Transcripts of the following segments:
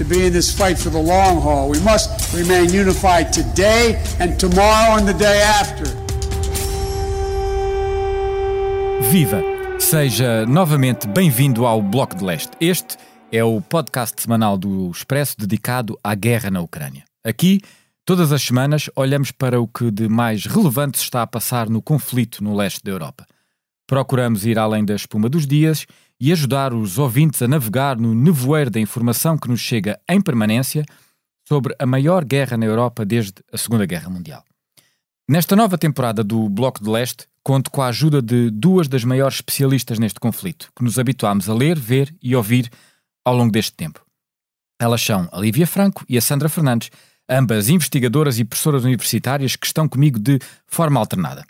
to be in this fight for the long haul. We must remain unified today and tomorrow and the day after. Viva! Seja novamente bem-vindo ao Bloco de Leste. Este é o podcast semanal do Expresso dedicado à guerra na Ucrânia. Aqui, todas as semanas, olhamos para o que de mais relevante se está a passar no conflito no leste da Europa. Procuramos ir além da espuma dos dias e ajudar os ouvintes a navegar no nevoeiro da informação que nos chega em permanência sobre a maior guerra na Europa desde a Segunda Guerra Mundial. Nesta nova temporada do Bloco de Leste, conto com a ajuda de duas das maiores especialistas neste conflito, que nos habituámos a ler, ver e ouvir ao longo deste tempo. Elas são a Lívia Franco e a Sandra Fernandes, ambas investigadoras e professoras universitárias que estão comigo de forma alternada.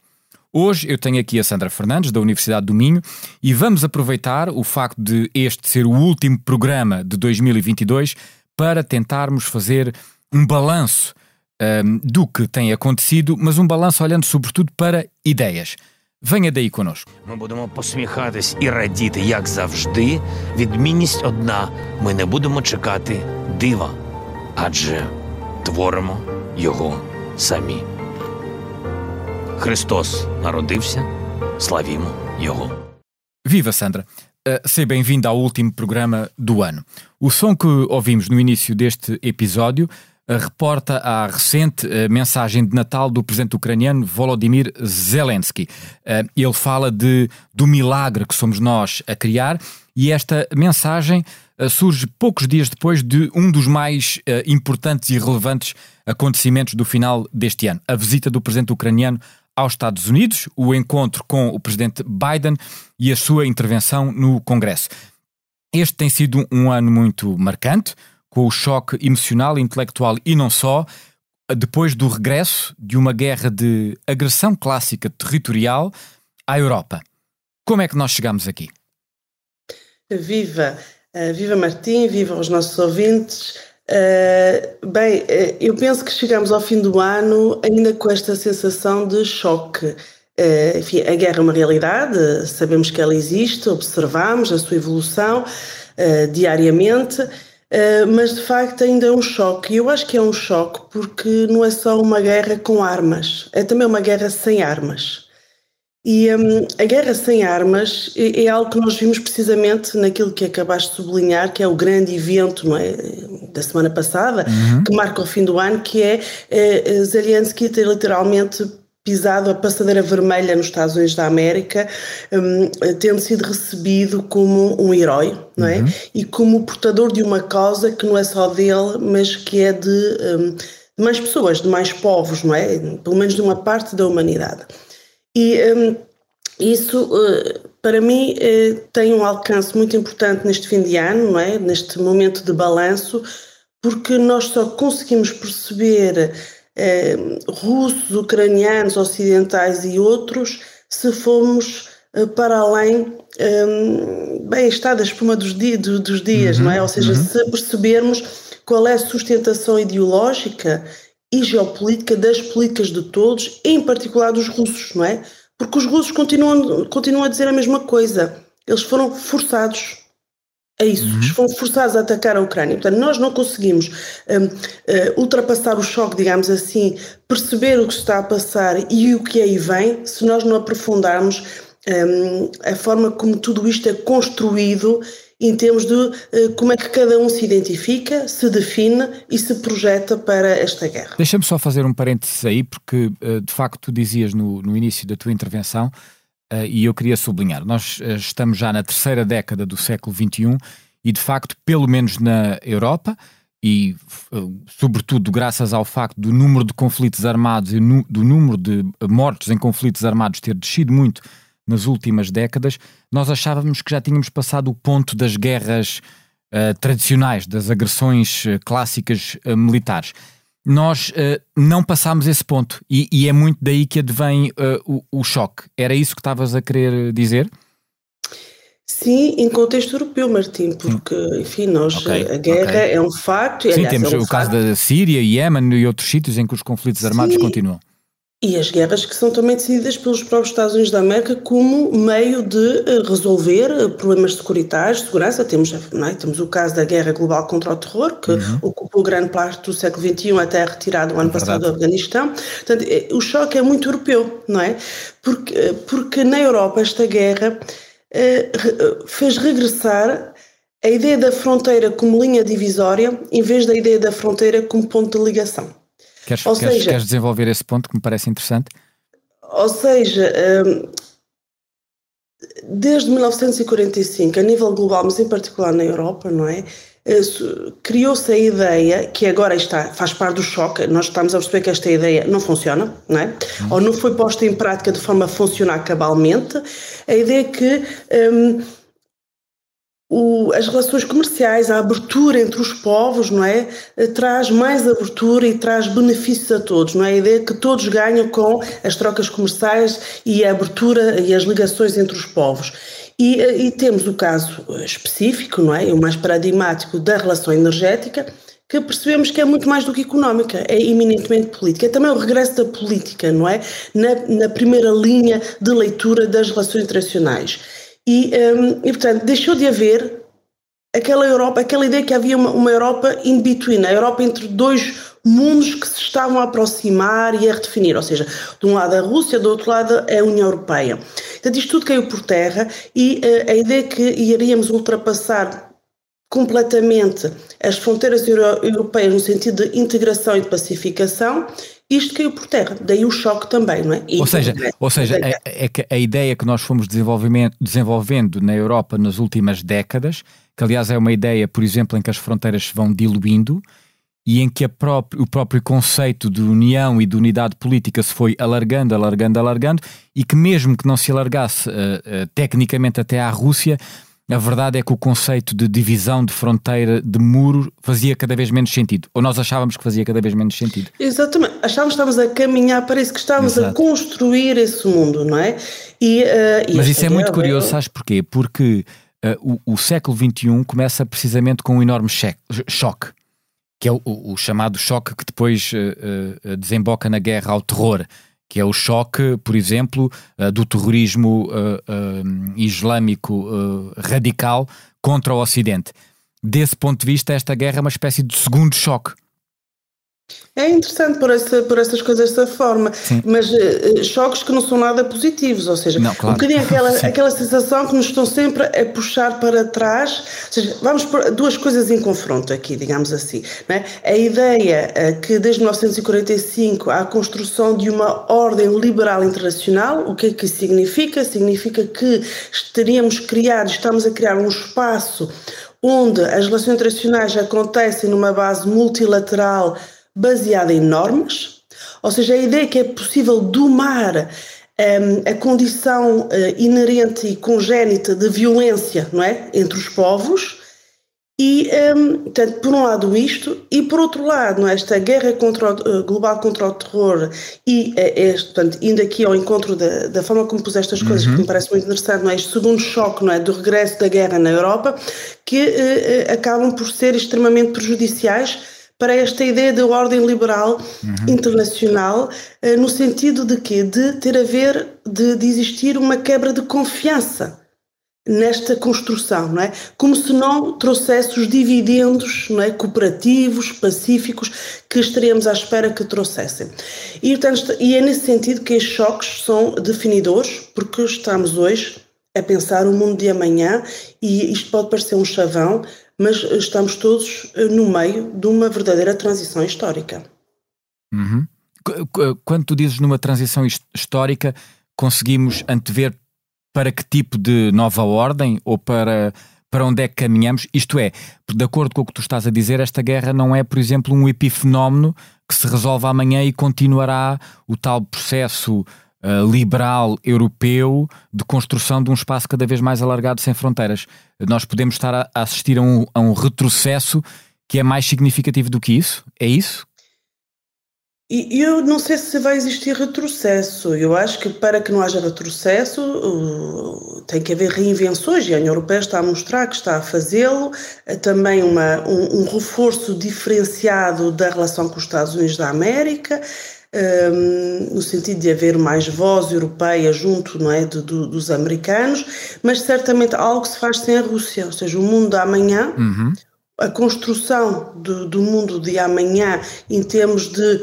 Hoje eu tenho aqui a Sandra Fernandes, da Universidade do Minho, e vamos aproveitar o facto de este ser o último programa de 2022 para tentarmos fazer um balanço um, do que tem acontecido, mas um balanço olhando sobretudo para ideias. Venha daí connosco. Ми будемо посміхатись і радіти, як завжди. Відмінність одна: ми не будемо чекати дива, адже творимо його самі. Христос народився, славімо Його. Viva Sandra! Uh, seja bem-vinda ao último programa do ano. O som que ouvimos no início deste episódio uh, reporta a recente uh, mensagem de Natal do presidente ucraniano Volodymyr Zelensky. Uh, ele fala de, do milagre que somos nós a criar e esta mensagem uh, surge poucos dias depois de um dos mais uh, importantes e relevantes acontecimentos do final deste ano, a visita do presidente ucraniano aos Estados Unidos, o encontro com o presidente Biden e a sua intervenção no Congresso. Este tem sido um ano muito marcante, com o choque emocional, intelectual e não só, depois do regresso de uma guerra de agressão clássica territorial à Europa. Como é que nós chegamos aqui? Viva! Uh, viva Martim, viva os nossos ouvintes. Uh, bem, uh, eu penso que chegamos ao fim do ano ainda com esta sensação de choque. Uh, enfim, a guerra é uma realidade, sabemos que ela existe, observamos a sua evolução diariamente, mas de facto ainda é um choque. E eu acho que é um choque porque não é só uma guerra com armas, é também uma guerra sem armas. E um, a guerra sem armas é, é, algo que nós vimos precisamente naquilo que acabaste de sublinhar, que é o grande evento é, da semana passada, uhum. que marca o fim do ano, que é, é Zelensky ter literalmente pisado a passadeira vermelha nos Estados Unidos da América, um, tendo sido recebido como um herói, não é? Uhum. E como portador de uma causa que não é só dele, mas que é de, um, de mais pessoas, de mais povos, não é? Pelo menos de uma parte da humanidade. E um, isso, uh, para mim, uh, tem um alcance muito importante neste fim de ano, não é? neste momento de balanço, porque nós só conseguimos perceber uh, russos, ucranianos, ocidentais e outros se formos para além um, bem está da espuma dos, dos dias, uhum, não é? Ou seja, uhum. se percebermos qual é a sustentação ideológica e geopolítica das políticas de todos, em particular dos russos, não é? Porque os russos continuam, continuam a dizer a mesma coisa. Eles foram forçados a isso, uhum. foram forçados a atacar a Ucrânia. Portanto, nós não conseguimos um, uh, ultrapassar o choque, digamos assim, perceber o que está a passar e o que aí vem, se nós não aprofundarmos um, a forma como tudo isto é construído em termos de uh, como é que cada um se identifica, se define e se projeta para esta guerra. Deixa-me só fazer um parênteses aí, porque uh, de facto tu dizias no, no início da tua intervenção, uh, e eu queria sublinhar, nós estamos já na terceira década do século XXI e de facto, pelo menos na Europa, e sobretudo graças ao facto do número de conflitos armados e do número de mortos em conflitos armados ter descido muito nas últimas décadas, nós achávamos que já tínhamos passado o ponto das guerras uh, tradicionais, das agressões uh, clássicas uh, militares. nós não passámos esse ponto e, e, é muito daí que advém o, o, choque. Era isso que estavas a querer dizer? Sim, em contexto europeu, Martim, porque, enfim, nós, okay, a guerra okay. é um facto. Sim, aliás, temos é um o facto. caso da Síria, Iémen e outros sítios em que os conflitos armados Sim. continuam. E as guerras que são também decididas pelos próprios Estados Unidos da América como meio de eh, resolver eh, problemas securitários, segurança. Temos, é? Temos o caso da guerra global contra o terror, que uhum. ocupou grande parte do século XXI até a retirada do ano é passado do Afeganistão. Portanto, eh, o choque é muito europeu, não é? Porque, porque na Europa esta guerra fez regressar a ideia da fronteira como linha divisória em vez da ideia da fronteira como ponto de ligação. Queres, queres, seja, queres desenvolver esse ponto que me parece interessante? Ou seja, hum, desde 1945, a nível global, mas em particular na Europa, não é? Eh, criou-se a ideia, que agora está, faz parte do choque, nós estamos a perceber que esta ideia não funciona, não é? Hum. Ou não foi posta em prática de forma a funcionar cabalmente, a ideia que. Um, o, as relações comerciais, a abertura entre os povos, não é? Eh, traz mais abertura e traz benefícios a todos, não é? A ideia que todos ganham com as trocas comerciais e a abertura e as ligações entre os povos. E, eh, e temos o caso específico, não é? O mais paradigmático da relação energética, que percebemos que é muito mais do que económica, é eminentemente política. É também o regresso da política, não é? Na, na primeira linha de leitura das relações internacionais. E, um, e, portanto, deixou de haver aquela Europa, aquela ideia que havia uma, uma Europa in between, a Europa entre dois mundos que se estavam a aproximar e a redefinir, ou seja, de um lado a Rússia, do outro lado a União Europeia. Portanto, isto tudo caiu por terra e uh, a ideia que iríamos ultrapassar completamente as fronteiras euro europeias no sentido de integração e de pacificação isto caiu por terra, daí o choque também, não é? E ou seja, ou seja é, é, que a ideia que nós fomos desenvolvendo na Europa nas últimas décadas, que aliás é uma ideia, por exemplo, em que as fronteiras se vão diluindo e em que o próprio conceito de união e de unidade política se foi alargando, alargando, alargando, e que mesmo que não se alargasse uh, uh, tecnicamente até à Rússia, a verdade é que o conceito de divisão de fronteira, de muro, fazia cada vez menos sentido. Ou nós achávamos que fazia cada vez menos sentido. Exatamente. Achávamos que estávamos a caminhar para isso, que estávamos Exato. a construir esse mundo, não é? E, uh, e Mas isso é muito curioso, é... sabes porquê? Porque uh, o, o, século XXI começa precisamente com um enorme choque, que é o, o, chamado choque que depois uh, desemboca na guerra ao terror que é o choque, por exemplo, uh, do terrorismo uh, uh, islâmico radical contra o Ocidente. Desse ponto de vista, esta guerra é uma espécie de segundo choque. É interessante por, essa, por essas coisas dessa forma, Sim. mas uh, choques que não são nada positivos, ou seja, não, claro. um bocadinho aquela, aquela sensação que nos estão sempre a puxar para trás, ou seja, vamos por duas coisas em confronto aqui, digamos assim, é? a ideia uh, que desde 1945 há a construção de uma ordem liberal internacional, o que é que isso significa? Significa que estaríamos criar, estamos a criar um espaço onde as relações internacionais acontecem numa base multilateral baseada em normas, ou seja, a ideia que é possível domar um, a condição uh, inerente e congénita de violência não é? entre os povos. E, um, portanto, por um lado isto, e por outro lado, é? esta guerra contra o, uh, global contra o terror, e uh, este, portanto, indo aqui ao encontro da, da forma como pus estas coisas, uhum. que me parece muito interessante, não é? este segundo choque não é? do regresso da guerra na Europa, que uh, acabam por ser extremamente prejudiciais para esta ideia de ordem liberal uhum. internacional, eh, no sentido de que de ter a ver, de, de, existir uma quebra de confiança nesta construção, não é? Como se não trouxesse os dividendos, não é, cooperativos, pacíficos que estaríamos à espera que trouxessem. E, portanto, e é nesse sentido que estes choques são definidores, porque estamos hoje a pensar o mundo de amanhã e isto pode parecer um chavão, mas estamos todos eh, no meio de uma verdadeira transição histórica. Uhum. Quando tu dizes numa transição histórica, conseguimos antever para que tipo de nova ordem ou para, para onde é que caminhamos? Isto é, de acordo com o que tu estás a dizer, esta guerra não é, por exemplo, um epifenómeno que se resolve amanhã e continuará o tal processo uh, liberal europeu de construção de um espaço cada vez mais alargado sem fronteiras. Nós podemos estar a, a assistir a um, a um retrocesso que é mais significativo do que isso? É isso? E eu não sei se vai existir retrocesso. Eu acho que para que não haja retrocesso tem que haver reinvenções e a União Europeia está a mostrar que está a fazê-lo. Também uma, um, um, reforço diferenciado da relação com os Estados Unidos da América. Um, no sentido de haver mais voz europeia junto não é, de, de, dos americanos, mas certamente algo se faz sem a Rússia, ou seja, o mundo da amanhã, uhum. a construção do, do mundo de amanhã em termos de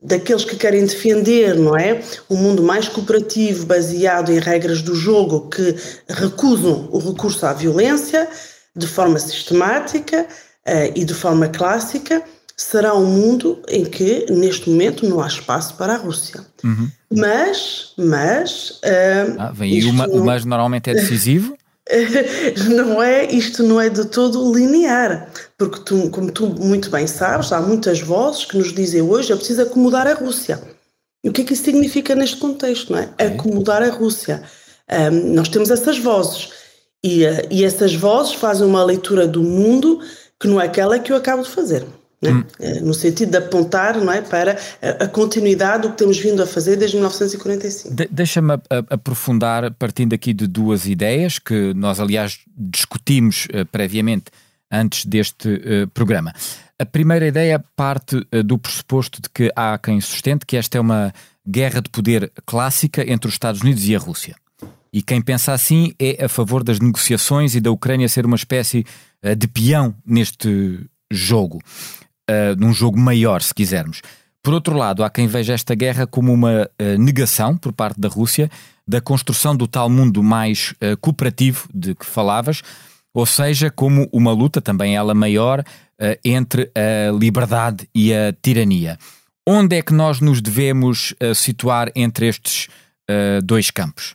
daqueles que querem defender, não é? Um mundo mais cooperativo, baseado em regras do jogo que recusam o recurso à violência de forma sistemática uh, e de forma clássica, será um mundo em que, neste momento, não há espaço para a Rússia. Uhum. Mas, mas... Uh, ah, vem aí uma, o mas normalmente é decisivo? não é, isto não é de todo linear, porque tu, como tu muito bem sabes, há muitas vozes que nos dizem hoje é preciso acomodar a Rússia. E o que é que isso significa neste contexto, não é? é. Acomodar a Rússia. Um, nós temos essas vozes e, uh, e essas vozes fazem uma leitura do mundo que não é aquela que eu acabo de fazer. Né? Hum. Eh, no sentido de apontar não é, para a, continuidade do que temos vindo a fazer desde 1945. De, Deixa-me aprofundar, partindo aqui de duas ideias que nós, aliás, discutimos uh, previamente antes deste uh, programa. A primeira ideia parte uh, do pressuposto de que há quem sustente que esta é uma guerra de poder clássica entre os Estados Unidos e a Rússia. E quem pensa assim é a favor das negociações e da Ucrânia ser uma espécie de peão neste jogo uh, num jogo maior, se quisermos. Por outro lado, há quem veja esta guerra como uma uh, negação por parte da Rússia da construção do tal mundo mais uh, cooperativo de que falavas, ou seja, como uma luta, também ela maior, entre a liberdade e a tirania. Onde é que nós nos devemos situar entre estes dois campos?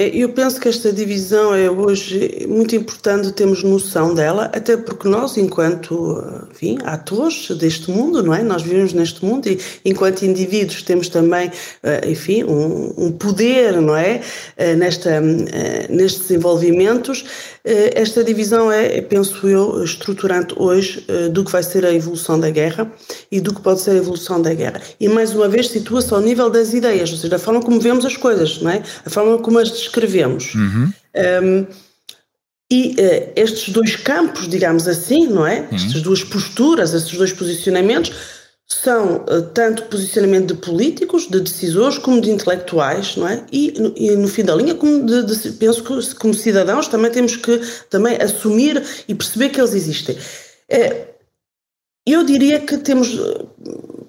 É, eu penso que esta divisão é hoje muito importante termos noção dela, até porque nós, enquanto enfim, atores deste mundo, não é? Nós vivemos neste mundo e, enquanto indivíduos, temos também, eh, enfim, um, um poder, não é? Eh, nesta, eh, nestes desenvolvimentos. Esta divisão é, penso eu, estruturante hoje do que vai ser a evolução da guerra e do que pode ser a evolução da guerra. E mais uma vez situa-se ao nível das ideias, ou seja, da forma como vemos as coisas, não é? A forma como as escrevemos. Uhum. Um, e uh, estes dois campos, digamos assim, não é? Uhum. Estas duas posturas, estes dois posicionamentos, são uh, tanto posicionamento de políticos, de decisores, como de intelectuais, não é? E, no, e no fim da linha, como de, de, penso que como cidadãos também temos que também assumir e perceber que eles existem. Uh, eu diria que temos,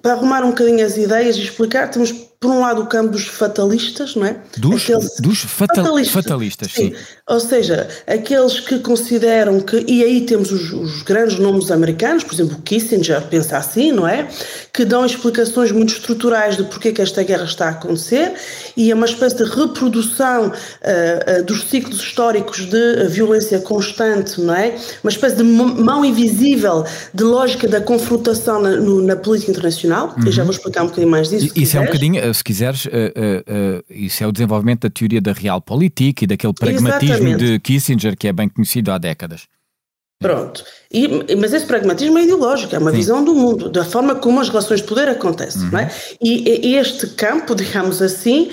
para arrumar um bocadinho as ideias e explicar, temos por um lado o campo dos fatalistas, não é? Dos, dos fatal, fatalistas, fatalistas sim. sim. Ou seja, aqueles que consideram que, e aí temos os, os, grandes nomes americanos, por exemplo, Kissinger pensa assim, não é? Que dão explicações muito estruturais de porque é que esta guerra está a acontecer e é uma espécie de reprodução uh, uh, dos ciclos históricos de violência constante, não é? Uma espécie de mão invisível de lógica da confrontação na, no, na política internacional. Uhum. Eu já vou explicar um bocadinho mais disso. Isso é um bocadinho se quiseres, uh, uh, isso é o desenvolvimento da teoria da realpolitik e daquele pragmatismo Exatamente. de Kissinger que é bem conhecido há décadas. Pronto. E, mas esse pragmatismo é ideológico, é uma Sim. visão do mundo, da forma como as relações de poder acontecem. Uhum. Não é? e, e, este campo, digamos assim,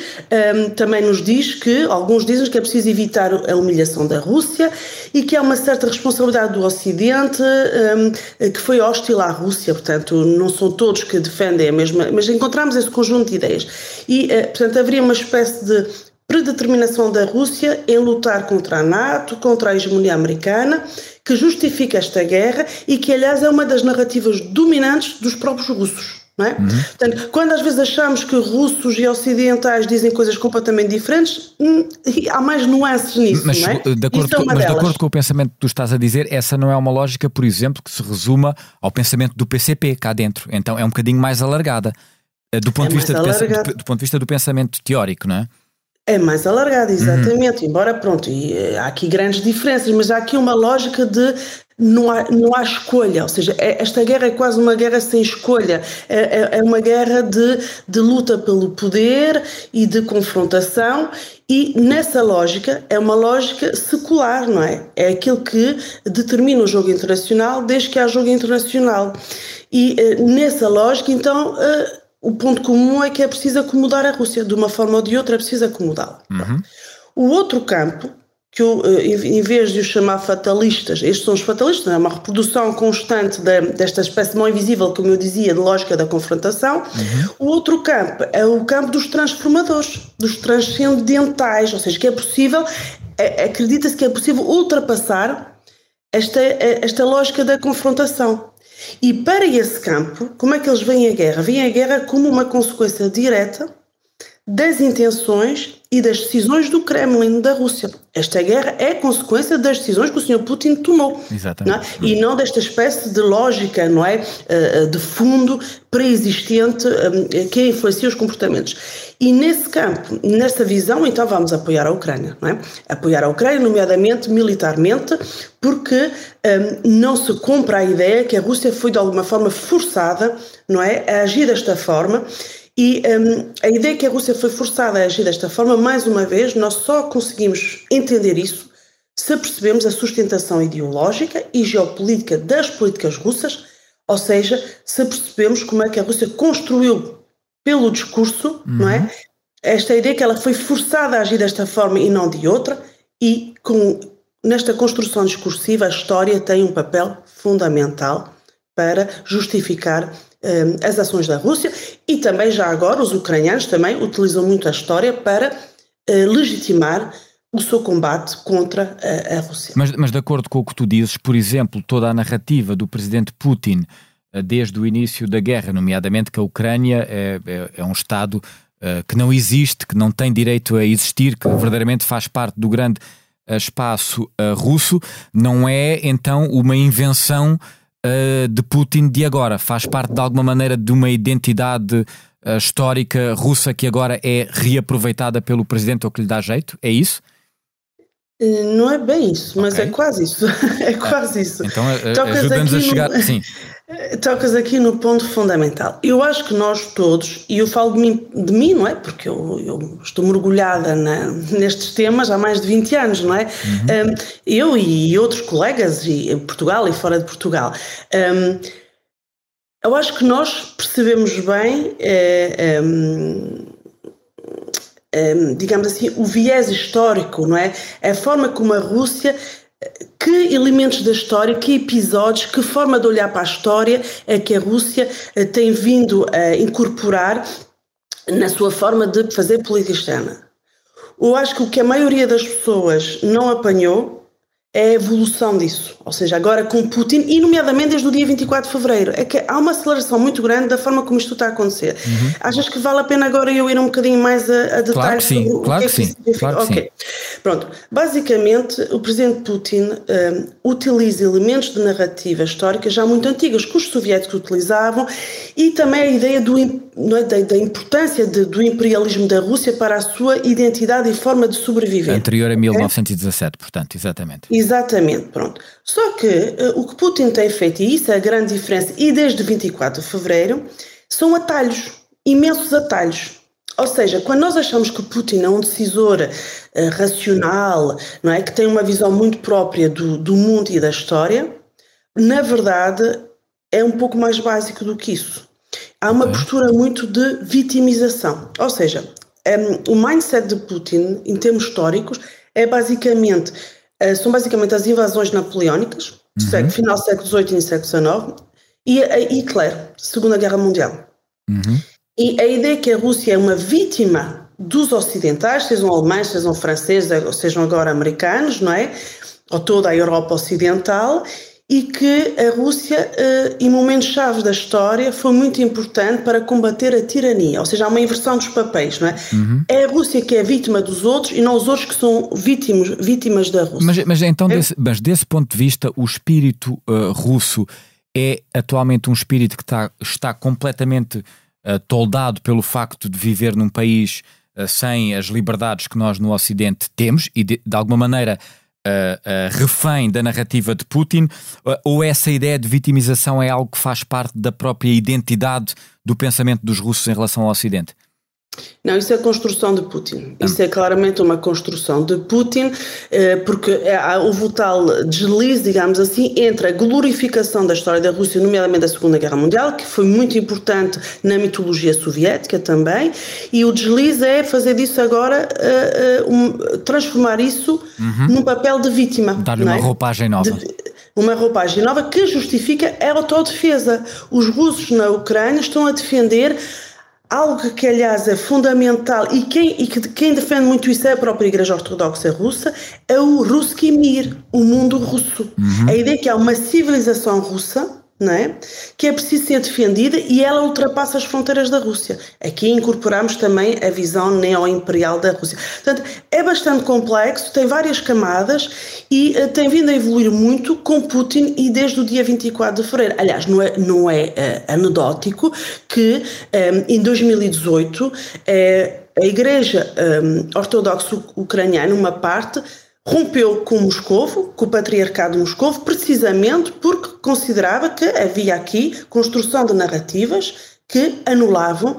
um, também nos diz que, alguns dizem que é preciso evitar a humilhação da Rússia e que há uma certa responsabilidade do Ocidente um, que foi hostil à Rússia, portanto, não são todos que defendem a mesma, mas encontramos esse conjunto de ideias. E, uh, portanto, haveria uma espécie de predeterminação da Rússia em lutar contra a NATO, contra a hegemonia americana, que justifica esta guerra e que, aliás, é uma das narrativas dominantes dos próprios russos. Não é? Uhum. Portanto, quando às vezes achamos que russos e ocidentais dizem coisas completamente diferentes, hum, há mais nuances nisso. Mas, não é? de, acordo é com, mas de acordo com o pensamento que tu estás a dizer, essa não é uma lógica, por exemplo, que se resuma ao pensamento do PCP cá dentro. Então é um bocadinho mais alargada. Eh, do ponto, é de, vista de, do ponto de vista do pensamento teórico, não é? É mais alargado, exatamente. Uhum. Embora, pronto, e, eh, há aqui grandes diferenças, mas há aqui uma lógica de não há, não há escolha, ou seja, é, esta guerra é quase uma guerra sem escolha, é, é, é uma guerra de, de luta pelo poder e de confrontação, e nessa lógica é uma lógica secular, não é? É aquilo que determina o jogo internacional desde que há jogo internacional. E uh, nessa lógica, então, uh, o ponto comum é que é preciso acomodar a Rússia, de uma forma ou de outra é preciso acomodá-la. Uhum. O outro campo que eu, eh, em vez de os chamar fatalistas, estes são os fatalistas, é uma reprodução constante de, desta espécie de mão invisível, como eu dizia, de lógica da confrontação. Uhum. O outro campo é o campo dos transformadores, dos transcendentais, ou seja, que é possível, é, acredita-se que é possível ultrapassar esta, esta lógica da confrontação. E para esse campo, como é que eles veem a guerra? Veem a guerra como uma consequência direta das intenções e das decisões do Kremlin da Rússia. Esta guerra é consequência das decisões que o Sr. Putin tomou. Exatamente. Não é? E não desta espécie de lógica, não é? Eh, de fundo pré-existente eh, que influencia os comportamentos. E nesse campo, nessa visão, então vamos apoiar a Ucrânia, não é? Apoiar a Ucrânia, nomeadamente militarmente, porque um, eh, não se compra a ideia que a Rússia foi de alguma forma forçada, não é? A agir desta forma e um, a ideia que a Rússia foi forçada a agir desta forma, mais uma vez, nós só conseguimos entender isso se percebemos a sustentação ideológica e geopolítica das políticas russas, ou seja, se percebemos como é que a Rússia construiu pelo discurso, uhum. não é? Uhum. Esta ideia que ela foi forçada a agir desta forma e não de outra, e com, nesta construção discursiva a história tem um papel fundamental para justificar as ações da Rússia e também, já agora, os ucranianos também utilizam muito a história para uh, legitimar o seu combate contra a, a Rússia. Mas, mas, de acordo com o que tu dizes, por exemplo, toda a narrativa do presidente Putin uh, desde o início da guerra, nomeadamente que a Ucrânia é, é, é um Estado que não existe, que não tem direito a existir, que verdadeiramente faz parte do grande espaço russo, não é então uma invenção uh, de Putin de agora? Faz parte de alguma maneira de uma identidade uh, histórica russa que agora é reaproveitada pelo presidente ou que lhe dá jeito? É isso? Eh, não é bem isso, mas é okay. é quase isso. é quase isso. Então ajuda-nos a chegar. No... Sim. Tocas aqui no ponto fundamental. Eu acho que nós todos, e eu falo de mim, de mim não é? Porque eu, eu estou mergulhada na, nestes temas há mais de 20 anos, não é? Uhum. Um, eu e outros colegas, e, em Portugal e fora de Portugal. Um, eu acho que nós percebemos bem, é, é, digamos assim, o viés histórico, não é? A forma como a Rússia que elementos da história, que episódios, que forma de olhar para a história é que a Rússia eh, tem vindo a incorporar na sua forma de fazer política externa. Eu acho que o que a maioria das pessoas não apanhou é a evolução disso. Ou seja, agora com Putin, e nomeadamente desde o dia 24 de fevereiro, é que há uma aceleração muito grande da forma como isto está a acontecer. Uhum. Achas que vale a pena agora eu ir um bocadinho mais a, a detalhes? Claro que sim, o claro que, é que sim. Claro ok. Sim. Pronto. Basicamente, o presidente Putin um, utiliza elementos de narrativa histórica já muito antigas que os soviéticos utilizavam e também a ideia do, é, da, da, importância de, do imperialismo da Rússia para a sua identidade e forma de sobreviver. Anterior a 1917, portanto, exatamente. Exatamente, pronto. Só que uh, o que Putin tem feito, e isso é a grande diferença, e desde 24 de fevereiro, são atalhos, imensos atalhos. Ou seja, quando nós achamos que Putin é um decisor uh, racional, não é, que tem uma visão muito própria do, do mundo e da história, na verdade é um pouco mais básico do que isso. Há uma postura muito de vitimização. Ou seja, um, ehm, o mindset de Putin, em termos históricos, é basicamente eh, são basicamente as invasões napoleónicas, uhum. final do século XVIII e século XIX, e a Hitler, Segunda Guerra Mundial. Uhum. E a ideia que a Rússia é uma vítima dos ocidentais, sejam alemães, sejam franceses, sejam agora americanos, não é? Ou toda a Europa Ocidental, e que a Rússia, eh, em momentos chaves da história, foi muito importante para combater a tirania, ou seja, há uma inversão dos papéis, não é? Uhum. É a Rússia que é vítima dos outros e não os outros que são vítimos, vítimas da Rússia. Mas, mas então, é? desse, mas desse ponto de vista, o espírito uh, russo é atualmente um espírito que está, está completamente uh, toldado pelo facto de viver num país uh, sem as liberdades que nós no Ocidente temos e, de, de alguma maneira, uh, refém da narrativa de Putin, ou essa ideia de vitimização é algo que faz parte da própria identidade do pensamento dos russos em relação ao Ocidente? Não, isso é construção de Putin. Isso é claramente uma construção de Putin, eh, porque houve o tal deslize, digamos assim, entre a glorificação da história da Rússia, nomeadamente da Segunda Guerra Mundial, que foi muito importante na mitologia soviética também, e o deslize é fazer disso agora, eh, eh, transformar isso uhum. num papel de vítima. Dar-lhe uma é? roupagem nova. De, uma roupagem nova que justifica a autodefesa. Os russos na Ucrânia estão a defender algo que, aliás, é fundamental e quem, e que, quem defende muito isso é a própria Igreja Ortodoxa Russa, é o Ruski Mir, o mundo russo. Uhum. A ideia que há uma civilização russa não é? que é preciso ser defendida e ela ultrapassa as fronteiras da Rússia. Aqui incorporamos também a visão neo-imperial da Rússia. Portanto, é bastante complexo, tem várias camadas e uh, tem vindo a evoluir muito com Putin e desde o dia 24 de fevereiro. Aliás, não é, não é uh, anedótico que um, eh, em 2018 uh, a Igreja um, Ortodoxa Ucraniana, uma parte, rompeu com Moscovo, com o patriarcado de Moscovo, precisamente porque considerava que havia aqui construção de narrativas que anulavam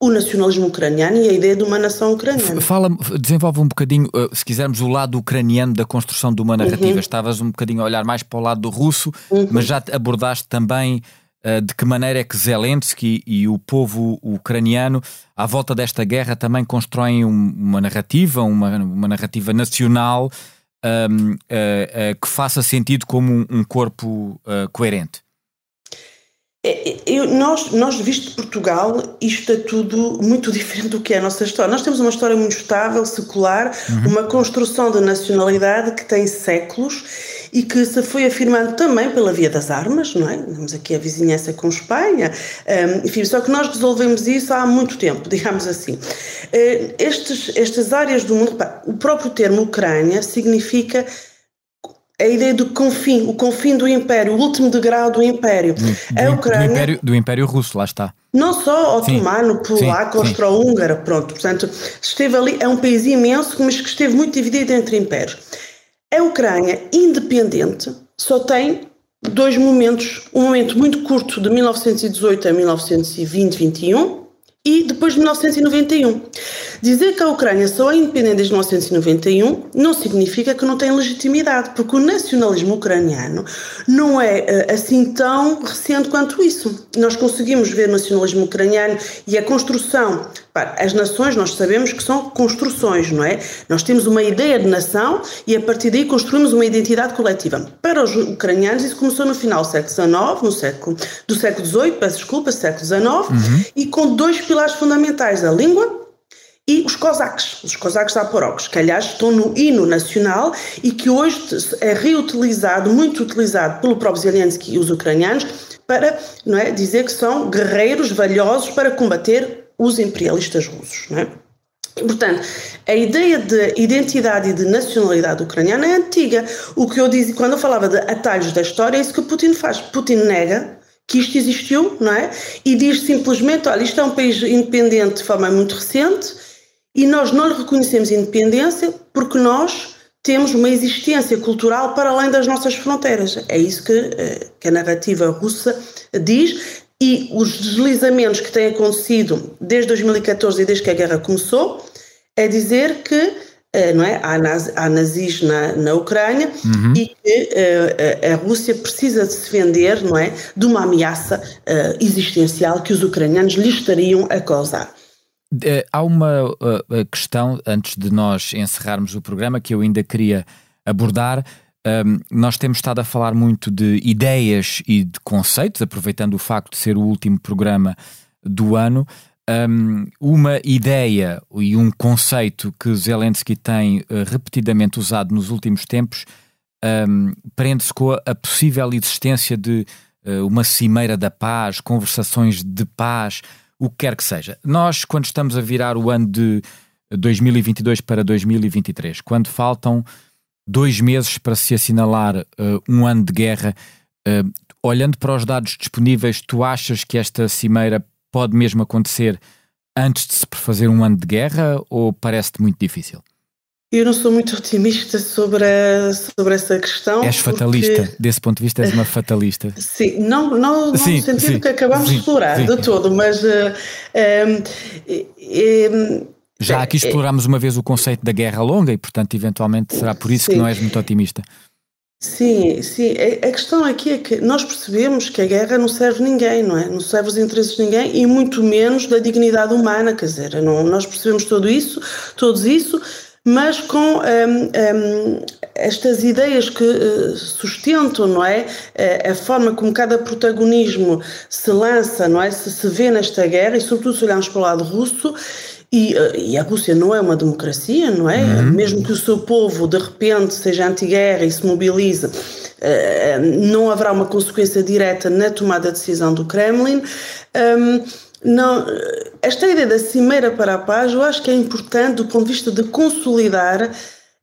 o nacionalismo ucraniano e a ideia de uma nação ucraniana. Fala, desenvolve um bocadinho, eh, se quisermos, o lado ucraniano da construção de uma narrativa. Uhum. Estavas um bocadinho a olhar mais para o lado do russo, uhum. mas já abordaste também de que maneira é que Zelensky e o povo ucraniano, à volta desta guerra, também constroem um, uma narrativa, uma, uma narrativa nacional um, uh, uh, que faça sentido como um, um corpo uh, coerente? É, é, eu, nós, nós, visto de Portugal, isto é tudo muito diferente do que é a nossa história. Nós temos uma história muito estável, secular, uhum. uma construção de nacionalidade que tem séculos e que se foi afirmando também pela via das armas, não é? Temos aqui a vizinhança com Espanha, um, enfim, só que nós resolvemos isso há muito tempo, digamos assim. Uh, estes, estas áreas do mundo, o próprio termo Ucrânia significa a ideia do confim, o confim do Império, o último degrau do Império. Do, a Ucrânia, do, império, do Império Russo, lá está. Não só otomano, polaco, austro-húngaro, pronto. Portanto, esteve ali, é um país imenso, mas que esteve muito dividido entre impérios. A Ucrânia, independente, só tem dois momentos, um momento muito curto de 1918 a 1920-21 e depois de 1991. Dizer que a Ucrânia só é independente desde 1991 não significa que não tem legitimidade, porque o nacionalismo ucraniano não é eh, assim tão recente quanto isso. Nós conseguimos ver o nacionalismo ucraniano e a construção as nações nós sabemos que são construções, não é? Nós temos uma ideia de nação e a partir daí construímos uma identidade coletiva. Para os ucranianos isso começou no final do século XIX, no século, do século XVIII, peço desculpa, século XIX, uhum. e com dois pilares fundamentais, a língua e os cosaques, os cosaques zaporocos, que aliás estão no hino nacional e que hoje é reutilizado, muito utilizado pelo próprio Zelensky e os ucranianos para não é, dizer que são guerreiros valiosos para combater os imperialistas russos. Não é? Portanto, a ideia de identidade e de nacionalidade ucraniana é antiga. O que eu dizia, quando eu falava de atalhos da história, é isso que Putin faz. Putin nega que isto existiu, não é? E diz simplesmente: olha, isto é um país independente de forma muito recente e nós não lhe reconhecemos independência porque nós temos uma existência cultural para além das nossas fronteiras. É isso que, eh, que a narrativa russa diz e os deslizamentos que têm acontecido desde 2014 e desde que a guerra começou é dizer que eh, não é? há, naz, há nazis na, na Ucrânia uhum. e que uh, a Rússia precisa de se defender não é? de uma ameaça uh, existencial que os ucranianos lhe estariam a causar. Há uma uh, questão, antes de nós encerrarmos o programa, que eu ainda queria abordar, um, nós temos estado a falar muito de ideias e de conceitos, aproveitando o facto de ser o último programa do ano. Um, uma ideia e um conceito que Zelensky tem repetidamente usado nos últimos tempos um, prende-se com a, a, possível existência de uh, uma cimeira da paz, conversações de paz, o que quer que seja. Nós, quando estamos a virar o ano de 2022 para 2023, quando faltam dois meses para se assinalar uh, um ano de guerra. Uh, olhando para os dados disponíveis, tu achas que esta cimeira pode mesmo acontecer antes de se fazer um ano de guerra ou parece-te muito difícil? Eu não sou muito otimista sobre, a, sobre essa questão. És fatalista, porque... desse ponto de vista, és uma fatalista. Sim, não, não, não sim, no sentido sim, que acabamos sim, de explorar de todo, mas. Uh, um, já aqui explorámos uma vez o conceito da guerra longa e, portanto, eventualmente será por isso que não és muito otimista. Sim, sim. A questão aqui é que nós percebemos que a guerra não serve ninguém, não é? Não serve os interesses de ninguém e muito menos da dignidade humana, quer dizer, não, nós percebemos tudo isso, todos isso, mas com um, um, estas ideias que uh, sustentam, não é? Uh, a forma como cada protagonismo se lança, não é? Se se vê nesta guerra e, sobretudo, se olharmos para o lado russo e, eh, e, a Rússia não é uma democracia, não é? Uhum. Mesmo que o seu povo de repente seja anti-guerra e se mobilize, não haverá uma consequência direta na tomada de decisão do Kremlin. Um, não, esta ideia da cimeira para a paz eu acho que é importante do ponto de vista de consolidar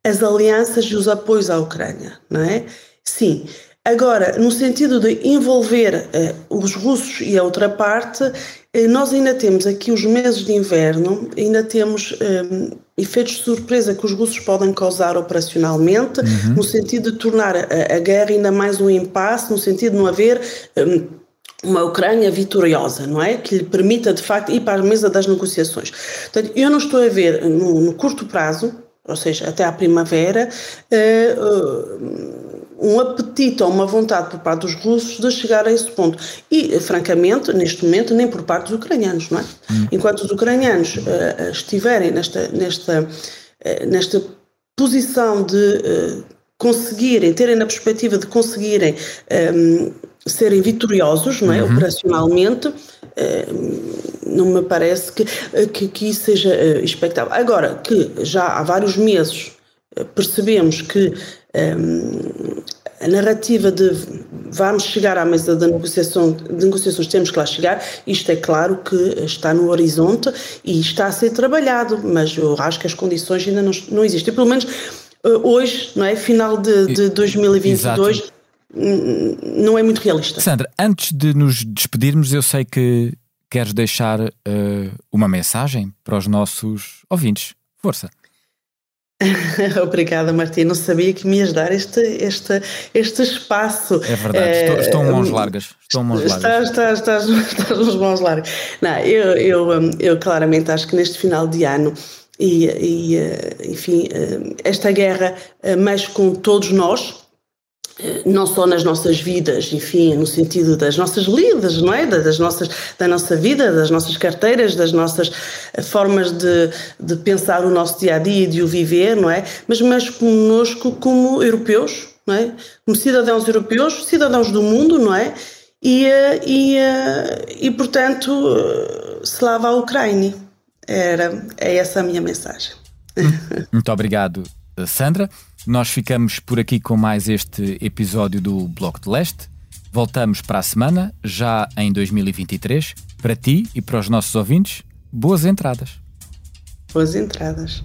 as alianças e os apoios à Ucrânia, não é? Sim, Agora, no sentido de envolver eh, os russos e a outra parte, eh, nós ainda temos aqui os meses de inverno, ainda temos eh, efeitos de surpresa que os russos podem causar operacionalmente, uhum. no sentido de tornar a, a, guerra ainda mais um impasse, no sentido de não haver. Uma Ucrânia vitoriosa, não é? Que lhe permita, de facto, ir para a mesa das negociações. Portanto, eu não estou a ver, no, no curto prazo, ou seja, até à primavera, uh, um apetite ou uma vontade por parte dos russos de chegar a esse ponto. E, francamente, neste momento, nem por parte dos ucranianos, não é? Hum. Enquanto os ucranianos uh, estiverem nesta, nesta, uh, nesta posição de conseguirem, terem na perspectiva de conseguirem um, serem vitoriosos, não é? Uhum. Operacionalmente, não me parece que, que, que isso seja expectável. Agora, que já há vários meses percebemos que um, a narrativa de vamos chegar à mesa da negociação, de negociações, temos que lá chegar, isto é claro que está no horizonte e está a ser trabalhado, mas eu acho que as condições ainda não, não existem. Pelo menos eh, hoje, não é? Final de, de 2022. Exato. Não é muito realista. Sandra, antes de nos despedirmos, eu sei que queres deixar uh, uma mensagem para os nossos ouvintes. Força. Obrigada, Martim. Não sabia que me ias dar este, este, este espaço. É verdade, é, estou, estou mãos largas. Estou mãos largas. Estás, estás, estás, estás mãos largas. Não, eu, eu, hum, eu claramente acho que neste final de ano e, e eh, enfim, eh, esta guerra eh, mexe com todos nós, não só nas nossas vidas, enfim, no sentido das nossas lidas, não é? Das nossas, da nossa vida, das nossas carteiras, das nossas eh, formas de, de pensar o nosso dia a dia e de o viver, não é? Mas mexe connosco como europeus, não é? Como cidadãos europeus, cidadãos do mundo, não é? E, eh, e, eh, e portanto, se lava a Ucrânia. Era, é essa a minha mensagem. Muito obrigado, Sandra. Nós ficamos por aqui com mais este episódio do Bloco de Leste. Voltamos para a semana, já em 2023. Para ti e para os nossos ouvintes, boas entradas. Boas entradas.